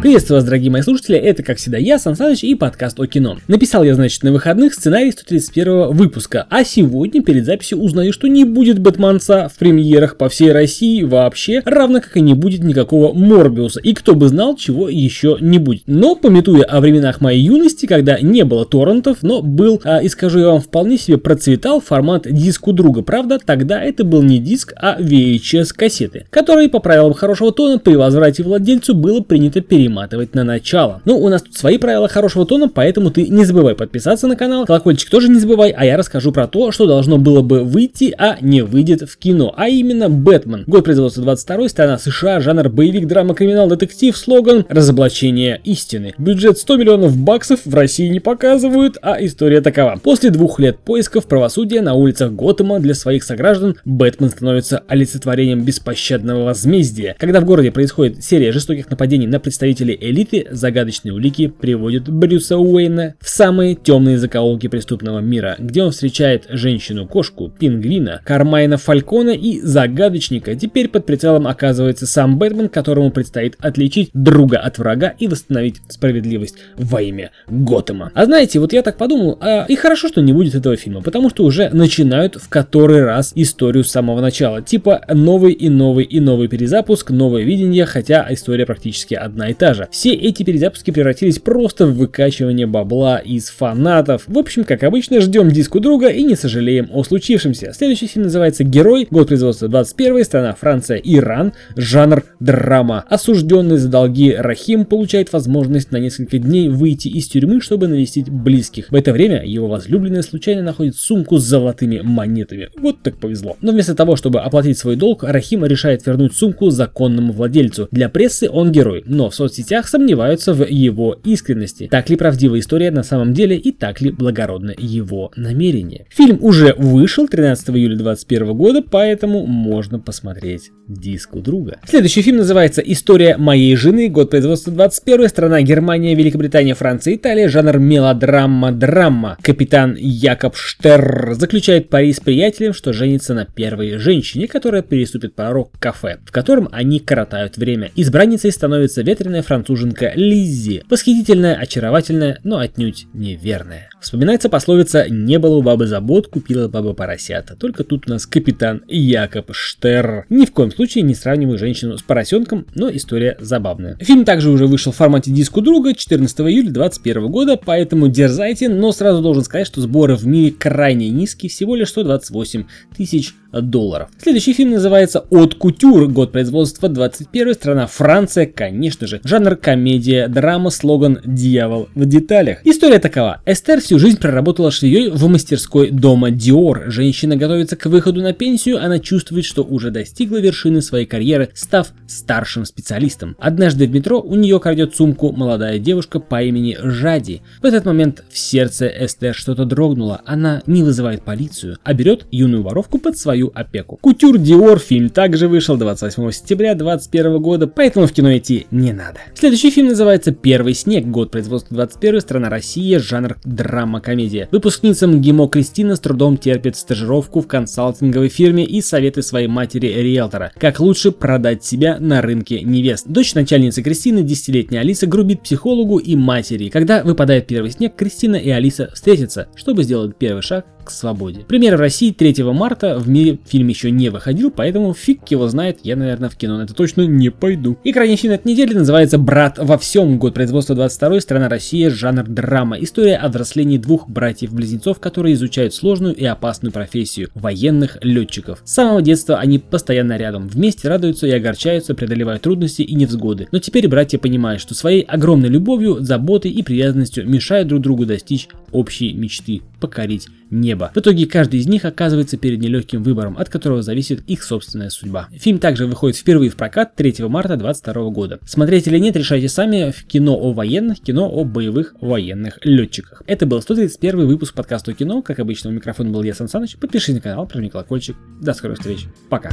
Приветствую вас, дорогие мои слушатели, это, как всегда, я, Сан Саныч и подкаст о кино. Написал я, значит, на выходных сценарий 131 выпуска, а сегодня перед записью узнаю, что не будет Бэтменца в премьерах по всей России вообще, равно как и не будет никакого Морбиуса, и кто бы знал, чего еще не будет. Но, пометуя о временах моей юности, когда не было торрентов, но был, а, и скажу я вам, вполне себе процветал формат диск у друга, правда, тогда это был не диск, а VHS-кассеты, которые по правилам хорошего тона при возврате владельцу было принято перематывать перематывать на начало. Ну, у нас тут свои правила хорошего тона, поэтому ты не забывай подписаться на канал, колокольчик тоже не забывай, а я расскажу про то, что должно было бы выйти, а не выйдет в кино, а именно Бэтмен. Год производства 22 страна США, жанр боевик, драма, криминал, детектив, слоган «Разоблачение истины». Бюджет 100 миллионов баксов в России не показывают, а история такова. После двух лет поисков правосудия на улицах Готэма для своих сограждан Бэтмен становится олицетворением беспощадного возмездия. Когда в городе происходит серия жестоких нападений на представителей представители элиты загадочные улики приводят Брюса Уэйна в самые темные закоулки преступного мира, где он встречает женщину-кошку, пингвина, Кармайна Фалькона и загадочника. Теперь под прицелом оказывается сам Бэтмен, которому предстоит отличить друга от врага и восстановить справедливость во имя Готэма. А знаете, вот я так подумал, а, и хорошо, что не будет этого фильма, потому что уже начинают в который раз историю с самого начала. Типа новый и новый и новый перезапуск, новое видение, хотя история практически одна и та продажа. Все эти перезапуски превратились просто в выкачивание бабла из фанатов. В общем, как обычно, ждем диску друга и не сожалеем о случившемся. Следующий фильм называется «Герой», год производства 21 страна Франция, Иран, жанр драма. Осужденный за долги Рахим получает возможность на несколько дней выйти из тюрьмы, чтобы навестить близких. В это время его возлюбленная случайно находит сумку с золотыми монетами. Вот так повезло. Но вместо того, чтобы оплатить свой долг, Рахим решает вернуть сумку законному владельцу. Для прессы он герой, но в соцсетях соцсетях сомневаются в его искренности. Так ли правдивая история на самом деле и так ли благородно его намерение. Фильм уже вышел 13 июля 2021 года, поэтому можно посмотреть диск у друга. Следующий фильм называется «История моей жены», год производства 21, страна Германия, Великобритания, Франция, Италия, жанр мелодрама-драма. Капитан Якоб Штерр заключает пари с приятелем, что женится на первой женщине, которая переступит порог кафе, в котором они коротают время. Избранницей становится ветреная француженка Лиззи. Восхитительная, очаровательная, но отнюдь неверная. Вспоминается пословица «Не было у бабы забот, купила баба поросята». Только тут у нас капитан Якоб Штер. Ни в коем случае не сравниваю женщину с поросенком, но история забавная. Фильм также уже вышел в формате диску друга 14 июля 2021 года, поэтому дерзайте, но сразу должен сказать, что сборы в мире крайне низкие, всего лишь 128 тысяч долларов. Следующий фильм называется «От кутюр», год производства 21 страна Франция, конечно же. Жанр комедия, драма, слоган «Дьявол в деталях». История такова. Эстер всю жизнь проработала швеей в мастерской дома Диор. Женщина готовится к выходу на пенсию, она чувствует, что уже достигла вершины своей карьеры, став старшим специалистом. Однажды в метро у нее крадет сумку молодая девушка по имени Жади. В этот момент в сердце Эстер что-то дрогнуло. Она не вызывает полицию, а берет юную воровку под свою свою опеку. Кутюр Диор фильм также вышел 28 сентября 2021 года, поэтому в кино идти не надо. Следующий фильм называется «Первый снег», год производства 21, страна Россия, жанр драма-комедия. Выпускница МГИМО Кристина с трудом терпит стажировку в консалтинговой фирме и советы своей матери риэлтора, как лучше продать себя на рынке невест. Дочь начальницы Кристины, десятилетняя Алиса, грубит психологу и матери. Когда выпадает первый снег, Кристина и Алиса встретятся, чтобы сделать первый шаг к свободе. Премьера в России 3 марта, в мире фильм еще не выходил, поэтому фиг его знает, я, наверное, в кино на это точно не пойду. И крайний фильм этой недели называется «Брат во всем», год производства 22 страна Россия, жанр драма. История о взрослении двух братьев-близнецов, которые изучают сложную и опасную профессию – военных летчиков. С самого детства они постоянно рядом, вместе радуются и огорчаются, преодолевая трудности и невзгоды. Но теперь братья понимают, что своей огромной любовью, заботой и привязанностью мешают друг другу достичь общей мечты – покорить небо. В итоге каждый из них оказывается перед нелегким выбором, от которого зависит их собственная судьба. Фильм также выходит впервые в прокат 3 марта 2022 года. Смотреть или нет, решайте сами. В кино о военных, кино о боевых военных летчиках. Это был 131 выпуск подкаста кино. Как обычно, у микрофона был я, Сан Саныч. Подпишись на канал, прожми колокольчик. До скорых встреч. Пока.